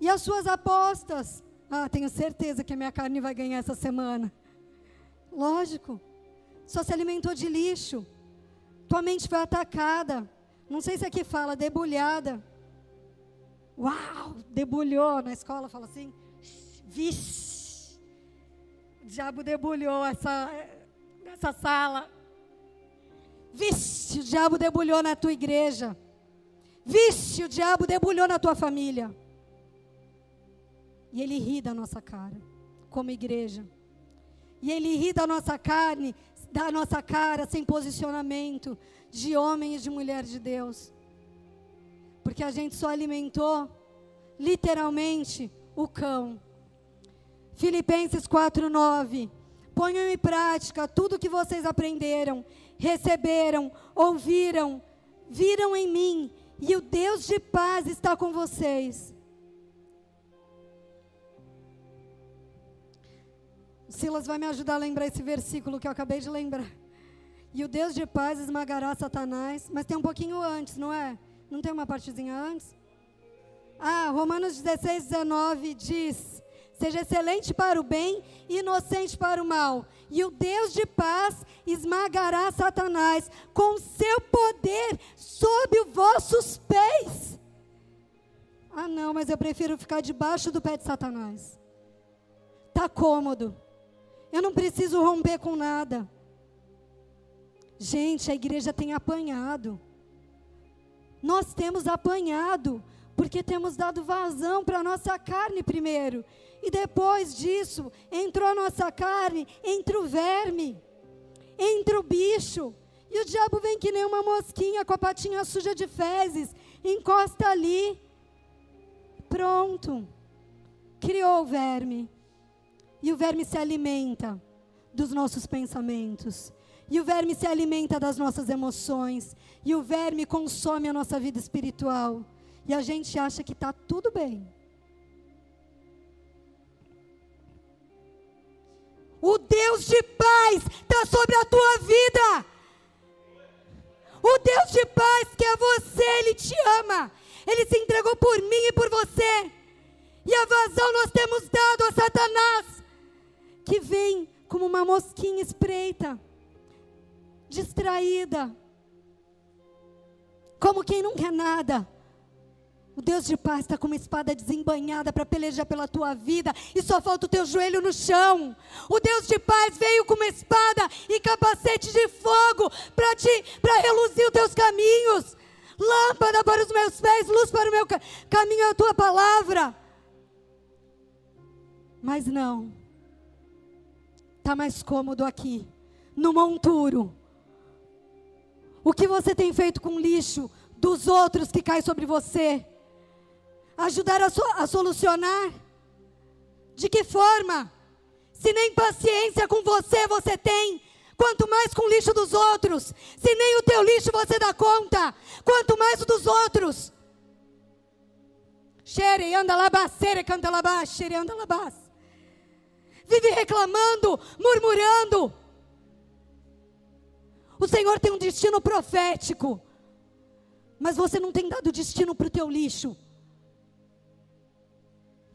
Speaker 1: E as suas apostas? Ah, tenho certeza que a minha carne vai ganhar essa semana. Lógico. Só se alimentou de lixo. Tua mente foi atacada. Não sei se aqui fala debulhada. Uau, debulhou. Na escola fala assim. Vixe. O diabo debulhou essa, essa sala. Vixe, o diabo debulhou na tua igreja. Vixe, o diabo debulhou na tua família. E ele ri da nossa cara, como igreja. E ele ri da nossa carne, da nossa cara, sem posicionamento de homem e de mulher de Deus. Porque a gente só alimentou, literalmente, o cão. Filipenses 4:9. Ponham em prática tudo que vocês aprenderam, receberam, ouviram, viram em mim e o Deus de paz está com vocês. O Silas vai me ajudar a lembrar esse versículo que eu acabei de lembrar. E o Deus de paz esmagará Satanás. Mas tem um pouquinho antes, não é? Não tem uma partezinha antes? Ah, Romanos 16, 19 diz: Seja excelente para o bem e inocente para o mal. E o Deus de paz esmagará Satanás com seu poder sob os vossos pés. Ah, não, mas eu prefiro ficar debaixo do pé de Satanás. Tá cômodo. Eu não preciso romper com nada. Gente, a igreja tem apanhado. Nós temos apanhado porque temos dado vazão para a nossa carne primeiro. E depois disso, entrou a nossa carne, entra o verme, entra o bicho. E o diabo vem que nem uma mosquinha com a patinha suja de fezes, encosta ali. Pronto. Criou o verme. E o verme se alimenta dos nossos pensamentos. E o verme se alimenta das nossas emoções. E o verme consome a nossa vida espiritual. E a gente acha que está tudo bem. O Deus de paz está sobre a tua vida. O Deus de paz que é você, Ele te ama. Ele se entregou por mim e por você. E a vazão nós temos dado a Satanás, que vem como uma mosquinha espreita, distraída, como quem não quer nada. O Deus de paz está com uma espada desembanhada para pelejar pela tua vida e só falta o teu joelho no chão. O Deus de paz veio com uma espada e capacete de fogo para te para reluzir os teus caminhos. Lâmpada para os meus pés, luz para o meu caminho é a tua palavra. Mas não. Tá mais cômodo aqui, no monturo. O que você tem feito com o lixo dos outros que cai sobre você? Ajudar a, so, a solucionar? De que forma? Se nem paciência com você você tem, quanto mais com o lixo dos outros. Se nem o teu lixo você dá conta, quanto mais o dos outros. Xere, anda lá, cere, canta lá, xere, anda lá, Vive reclamando, murmurando. O Senhor tem um destino profético, mas você não tem dado destino para o teu lixo.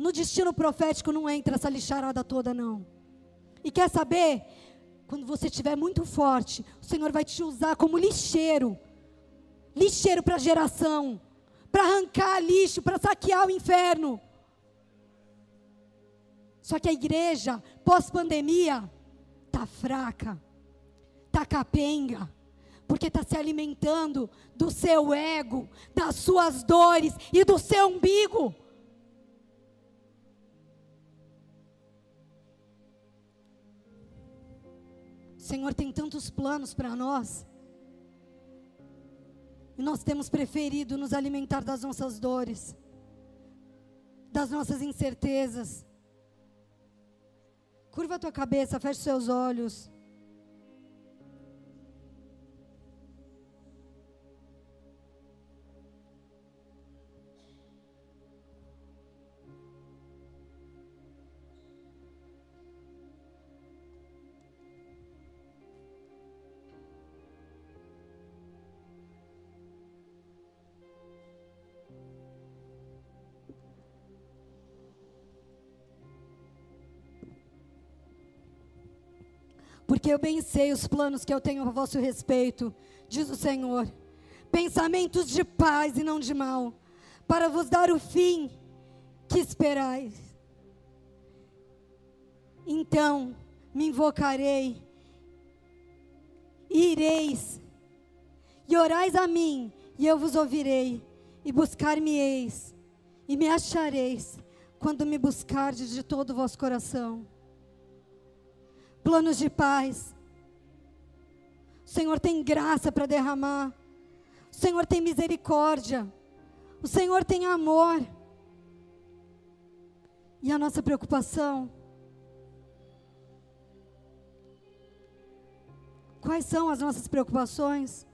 Speaker 1: No destino profético não entra essa lixarada toda, não. E quer saber? Quando você estiver muito forte, o Senhor vai te usar como lixeiro lixeiro para a geração, para arrancar lixo, para saquear o inferno. Só que a igreja, pós-pandemia, está fraca, está capenga, porque está se alimentando do seu ego, das suas dores e do seu umbigo. O Senhor tem tantos planos para nós. E nós temos preferido nos alimentar das nossas dores, das nossas incertezas. Curva a tua cabeça, feche seus olhos. Eu bem sei os planos que eu tenho a vosso respeito, diz o Senhor. Pensamentos de paz e não de mal, para vos dar o fim que esperais. Então me invocarei, e ireis, e orais a mim, e eu vos ouvirei, e buscar-me-eis, e me achareis, quando me buscardes de todo o vosso coração planos de paz. O Senhor tem graça para derramar. O Senhor tem misericórdia. O Senhor tem amor. E a nossa preocupação? Quais são as nossas preocupações?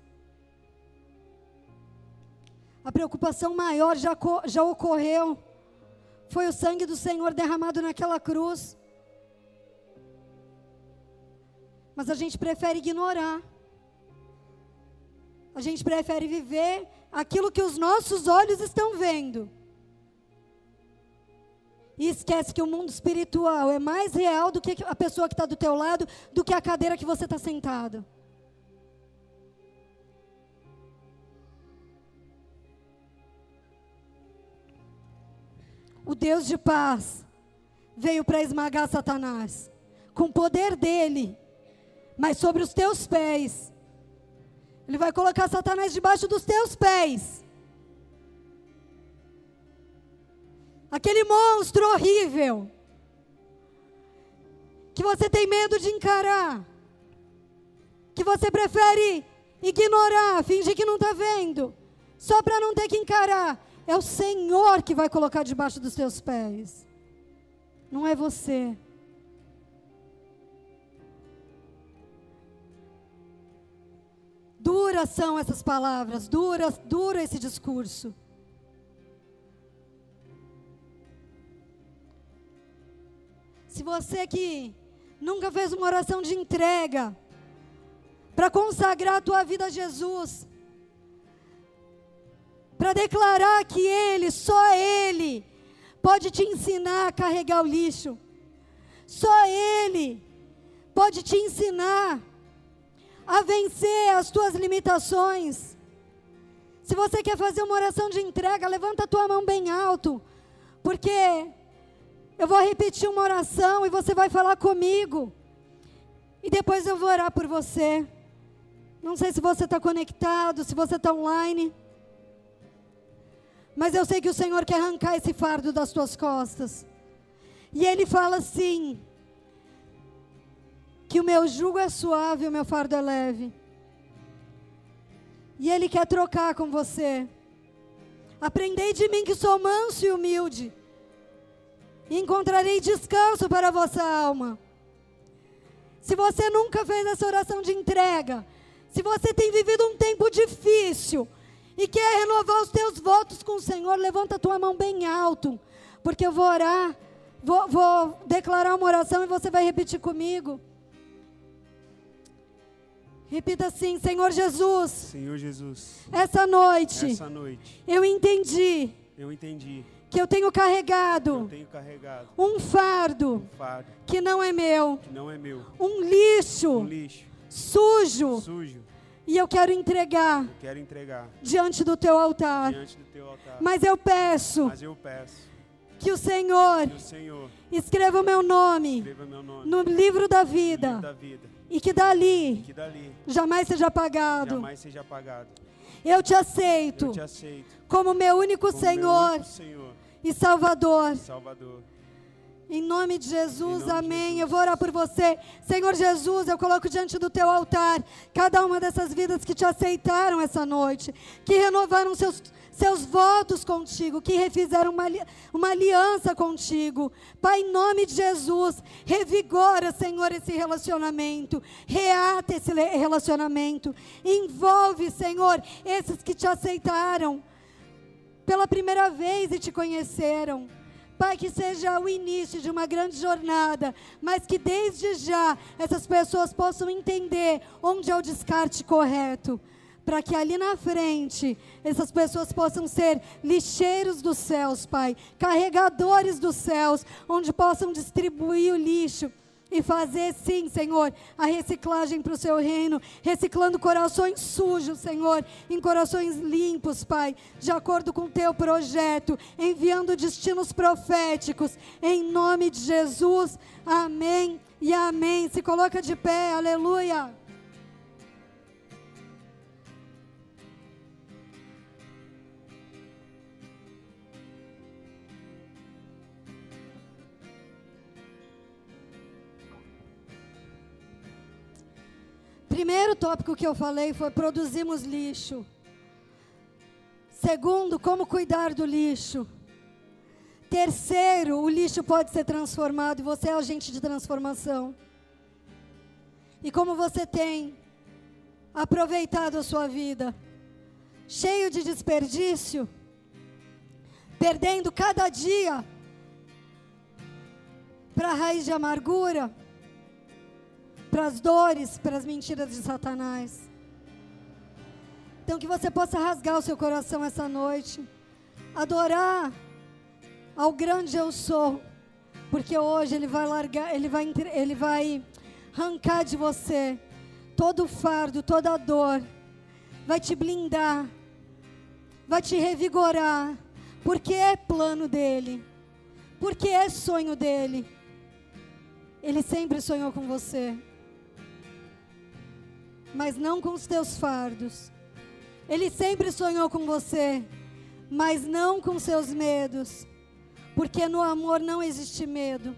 Speaker 1: A preocupação maior já, já ocorreu. Foi o sangue do Senhor derramado naquela cruz. Mas a gente prefere ignorar. A gente prefere viver aquilo que os nossos olhos estão vendo. E esquece que o mundo espiritual é mais real do que a pessoa que está do teu lado, do que a cadeira que você está sentado. O Deus de paz veio para esmagar Satanás. Com o poder dele, mas sobre os teus pés. Ele vai colocar Satanás debaixo dos teus pés. Aquele monstro horrível que você tem medo de encarar, que você prefere ignorar, fingir que não está vendo, só para não ter que encarar. É o Senhor que vai colocar debaixo dos teus pés, não é você. Duras são essas palavras, dura, dura esse discurso. Se você que nunca fez uma oração de entrega para consagrar a tua vida a Jesus, para declarar que Ele, só Ele, pode te ensinar a carregar o lixo, só Ele pode te ensinar a vencer as tuas limitações. Se você quer fazer uma oração de entrega, levanta a tua mão bem alto, porque eu vou repetir uma oração e você vai falar comigo, e depois eu vou orar por você. Não sei se você está conectado, se você está online, mas eu sei que o Senhor quer arrancar esse fardo das tuas costas. E Ele fala assim: que o meu jugo é suave o meu fardo é leve. E Ele quer trocar com você. Aprendei de mim que sou manso e humilde, e encontrarei descanso para a vossa alma. Se você nunca fez essa oração de entrega, se você tem vivido um tempo difícil e quer renovar os teus votos com o Senhor, levanta a tua mão bem alto, porque eu vou orar, vou, vou declarar uma oração e você vai repetir comigo. Repita assim, Senhor Jesus.
Speaker 2: Senhor Jesus.
Speaker 1: Essa noite.
Speaker 2: Essa noite.
Speaker 1: Eu entendi.
Speaker 2: Eu entendi.
Speaker 1: Que eu tenho carregado.
Speaker 2: Eu tenho carregado.
Speaker 1: Um fardo.
Speaker 2: Um fardo.
Speaker 1: Que não é meu.
Speaker 2: Que não é meu.
Speaker 1: Um lixo.
Speaker 2: Um lixo.
Speaker 1: Sujo.
Speaker 2: Sujo.
Speaker 1: E eu quero entregar
Speaker 2: Eu quero entregar
Speaker 1: diante do teu altar.
Speaker 2: diante do teu altar.
Speaker 1: Mas eu peço
Speaker 2: Mas eu peço
Speaker 1: que o Senhor
Speaker 2: que o Senhor
Speaker 1: escreva o meu nome
Speaker 2: escreva meu nome
Speaker 1: no livro da
Speaker 2: no livro
Speaker 1: vida
Speaker 2: da vida.
Speaker 1: E que dali
Speaker 2: Que dali
Speaker 1: jamais seja apagado.
Speaker 2: jamais seja apagado.
Speaker 1: Eu te aceito
Speaker 2: Eu te aceito
Speaker 1: como meu único
Speaker 2: como meu
Speaker 1: Senhor
Speaker 2: único Senhor
Speaker 1: e Salvador.
Speaker 2: e Salvador.
Speaker 1: Em nome de Jesus,
Speaker 2: nome de
Speaker 1: amém.
Speaker 2: Jesus.
Speaker 1: Eu vou orar por você. Senhor Jesus, eu coloco diante do teu altar cada uma dessas vidas que te aceitaram essa noite, que renovaram seus, seus votos contigo, que refizeram uma, uma aliança contigo. Pai, em nome de Jesus, revigora, Senhor, esse relacionamento, reata esse relacionamento, envolve, Senhor, esses que te aceitaram pela primeira vez e te conheceram. Pai, que seja o início de uma grande jornada, mas que desde já essas pessoas possam entender onde é o descarte correto, para que ali na frente essas pessoas possam ser lixeiros dos céus, Pai, carregadores dos céus, onde possam distribuir o lixo e fazer sim, Senhor, a reciclagem para o seu reino, reciclando corações sujos, Senhor, em corações limpos, Pai, de acordo com o teu projeto, enviando destinos proféticos, em nome de Jesus, amém e amém. Se coloca de pé, aleluia. Primeiro tópico que eu falei foi produzimos lixo. Segundo, como cuidar do lixo. Terceiro, o lixo pode ser transformado e você é agente de transformação. E como você tem aproveitado a sua vida? Cheio de desperdício, perdendo cada dia para a raiz de amargura, para as dores, para as mentiras de Satanás. Então que você possa rasgar o seu coração essa noite, adorar ao grande eu sou, porque hoje ele vai largar, ele vai ele vai arrancar de você todo o fardo, toda a dor, vai te blindar, vai te revigorar, porque é plano dele, porque é sonho dele. Ele sempre sonhou com você mas não com os teus fardos. Ele sempre sonhou com você, mas não com seus medos, porque no amor não existe medo.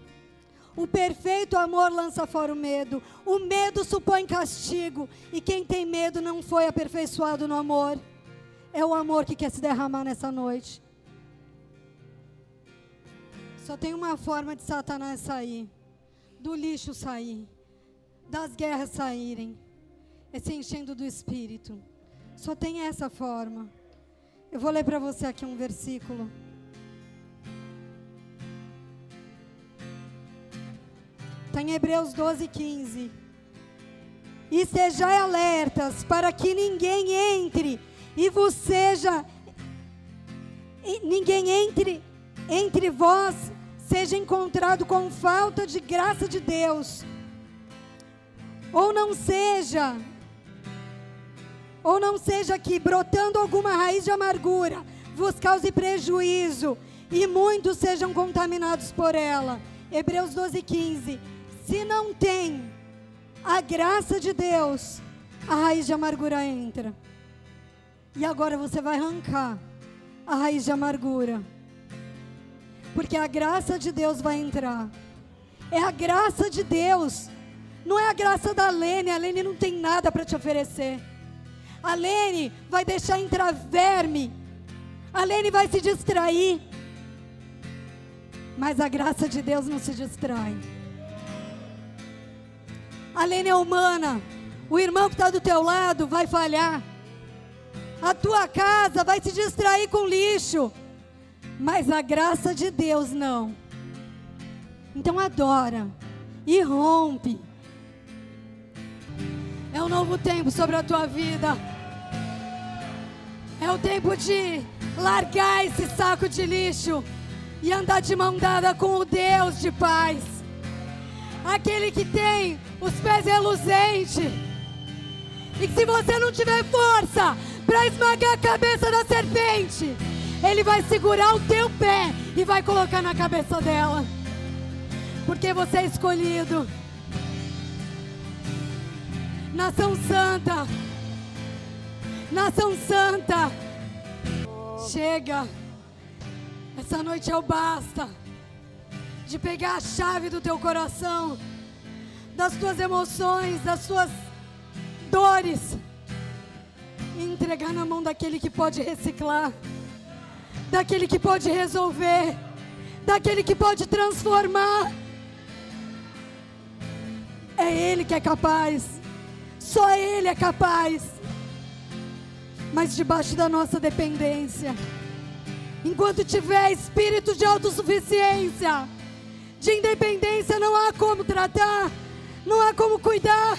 Speaker 1: O perfeito amor lança fora o medo. O medo supõe castigo, e quem tem medo não foi aperfeiçoado no amor. É o amor que quer se derramar nessa noite. Só tem uma forma de Satanás sair, do lixo sair, das guerras saírem é se enchendo do Espírito. Só tem essa forma. Eu vou ler para você aqui um versículo. Está em Hebreus 12, 15. E sejai alertas para que ninguém entre e vos seja. e ninguém entre entre vós seja encontrado com falta de graça de Deus. Ou não seja ou não seja que, brotando alguma raiz de amargura, vos cause prejuízo, e muitos sejam contaminados por ela. Hebreus 12, 15. Se não tem a graça de Deus, a raiz de amargura entra. E agora você vai arrancar a raiz de amargura. Porque a graça de Deus vai entrar. É a graça de Deus. Não é a graça da Lene. A Lene não tem nada para te oferecer. A Lene vai deixar entrar verme. A Lene vai se distrair. Mas a graça de Deus não se distrai. A Lene é humana. O irmão que está do teu lado vai falhar. A tua casa vai se distrair com lixo. Mas a graça de Deus não. Então adora e rompe. É um novo tempo sobre a tua vida. É o tempo de largar esse saco de lixo e andar de mão dada com o Deus de paz. Aquele que tem os pés reluzentes, E que se você não tiver força para esmagar a cabeça da serpente, ele vai segurar o teu pé e vai colocar na cabeça dela. Porque você é escolhido. Nação Santa. Nação Santa. Chega. Essa noite é o basta. De pegar a chave do teu coração, das tuas emoções, das tuas dores, e entregar na mão daquele que pode reciclar, daquele que pode resolver, daquele que pode transformar. É Ele que é capaz, só Ele é capaz, mas debaixo da nossa dependência. Enquanto tiver espírito de autossuficiência, de independência, não há como tratar, não há como cuidar.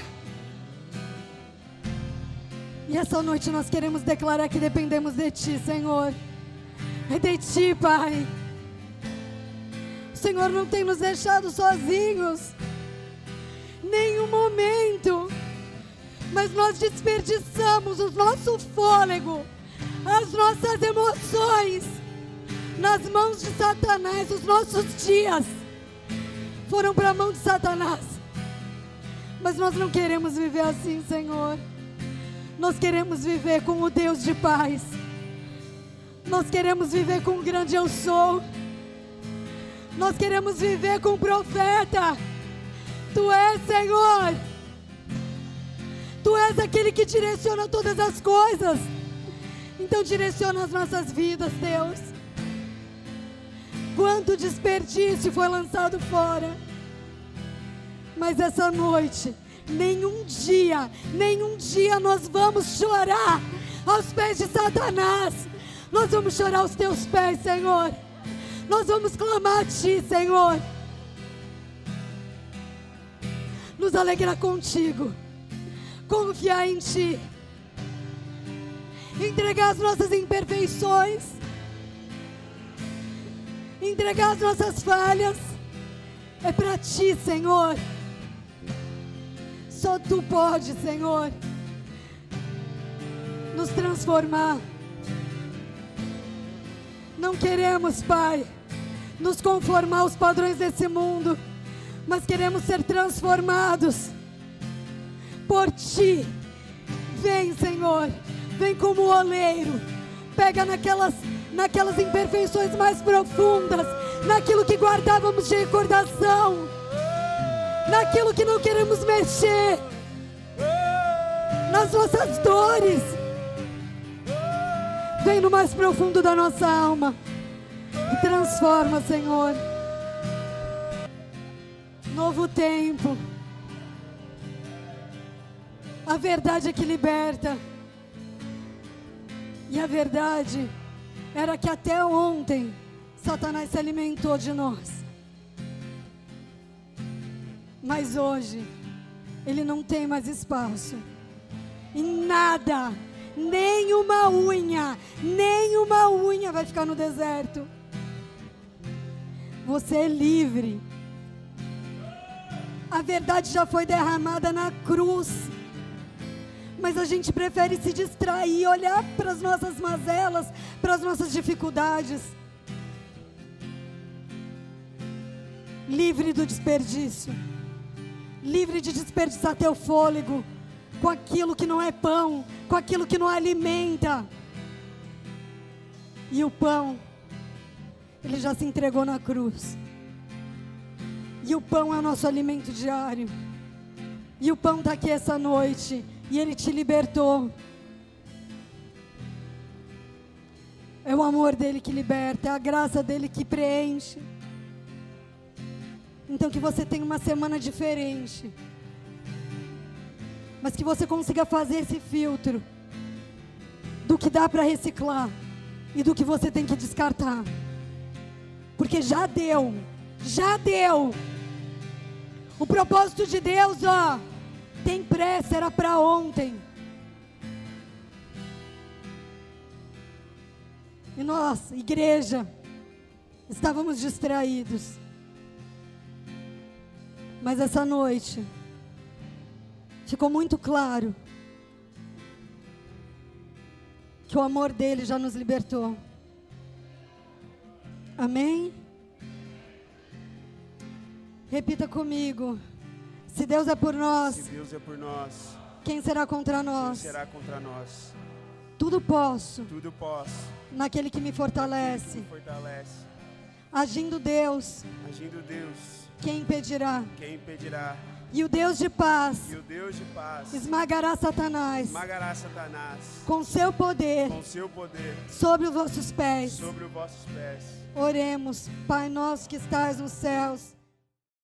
Speaker 1: E essa noite nós queremos declarar que dependemos de Ti, Senhor. É de Ti, Pai. O Senhor não tem nos deixado sozinhos. Nenhum momento. Mas nós desperdiçamos o nosso fôlego, as nossas emoções nas mãos de Satanás. Os nossos dias foram para a mão de Satanás. Mas nós não queremos viver assim, Senhor. Nós queremos viver com o Deus de paz. Nós queremos viver com o grande eu sou. Nós queremos viver com o profeta. Tu és, Senhor. Tu és aquele que direciona todas as coisas. Então direciona as nossas vidas, Deus. Quanto desperdício foi lançado fora. Mas essa noite, nenhum dia, nenhum dia nós vamos chorar aos pés de Satanás. Nós vamos chorar aos teus pés, Senhor. Nós vamos clamar a Ti, Senhor. Nos alegrar contigo. Confiar em Ti. Entregar as nossas imperfeições. Entregar as nossas falhas. É para Ti, Senhor. Só Tu pode, Senhor, nos transformar. Não queremos, Pai, nos conformar aos padrões desse mundo, mas queremos ser transformados por Ti. Vem, Senhor, vem como oleiro, pega naquelas, naquelas imperfeições mais profundas, naquilo que guardávamos de recordação naquilo que não queremos mexer, nas nossas dores. Vem no mais profundo da nossa alma e transforma, Senhor. Novo tempo. A verdade é que liberta. E a verdade era que até ontem Satanás se alimentou de nós. Mas hoje, ele não tem mais espaço. E nada, nem uma unha, nem uma unha vai ficar no deserto. Você é livre. A verdade já foi derramada na cruz. Mas a gente prefere se distrair, olhar para as nossas mazelas, para as nossas dificuldades. Livre do desperdício livre de desperdiçar teu fôlego com aquilo que não é pão, com aquilo que não alimenta. E o pão, ele já se entregou na cruz. E o pão é o nosso alimento diário. E o pão está aqui essa noite. E ele te libertou. É o amor dele que liberta, é a graça dele que preenche. Então que você tenha uma semana diferente. Mas que você consiga fazer esse filtro do que dá para reciclar e do que você tem que descartar. Porque já deu. Já deu. O propósito de Deus, ó, tem pressa, era para ontem. E nós, igreja, estávamos distraídos. Mas essa noite ficou muito claro que o amor dele já nos libertou. Amém? Repita comigo. Se Deus é por
Speaker 2: Se
Speaker 1: nós,
Speaker 2: Deus é por nós,
Speaker 1: quem será contra
Speaker 2: quem
Speaker 1: nós?
Speaker 2: será contra nós?
Speaker 1: Tudo posso
Speaker 2: Tudo posso.
Speaker 1: naquele que me
Speaker 2: Aquele que
Speaker 1: fortalece.
Speaker 2: me fortalece.
Speaker 1: Agindo Deus,
Speaker 2: Agindo Deus,
Speaker 1: quem impedirá?
Speaker 2: quem impedirá?
Speaker 1: E o Deus de paz
Speaker 2: o Deus de paz
Speaker 1: esmagará Satanás
Speaker 2: esmagará Satanás
Speaker 1: com seu poder
Speaker 2: com seu poder
Speaker 1: sobre os vossos pés.
Speaker 2: sobre os vossos pés.
Speaker 1: Oremos, Pai nosso que estás nos céus,